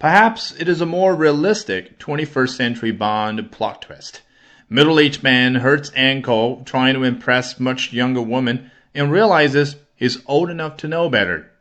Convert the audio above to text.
Perhaps it is a more realistic 21st century Bond plot twist. Middle-aged man hurts ankle trying to impress much younger woman and realizes he's old enough to know better.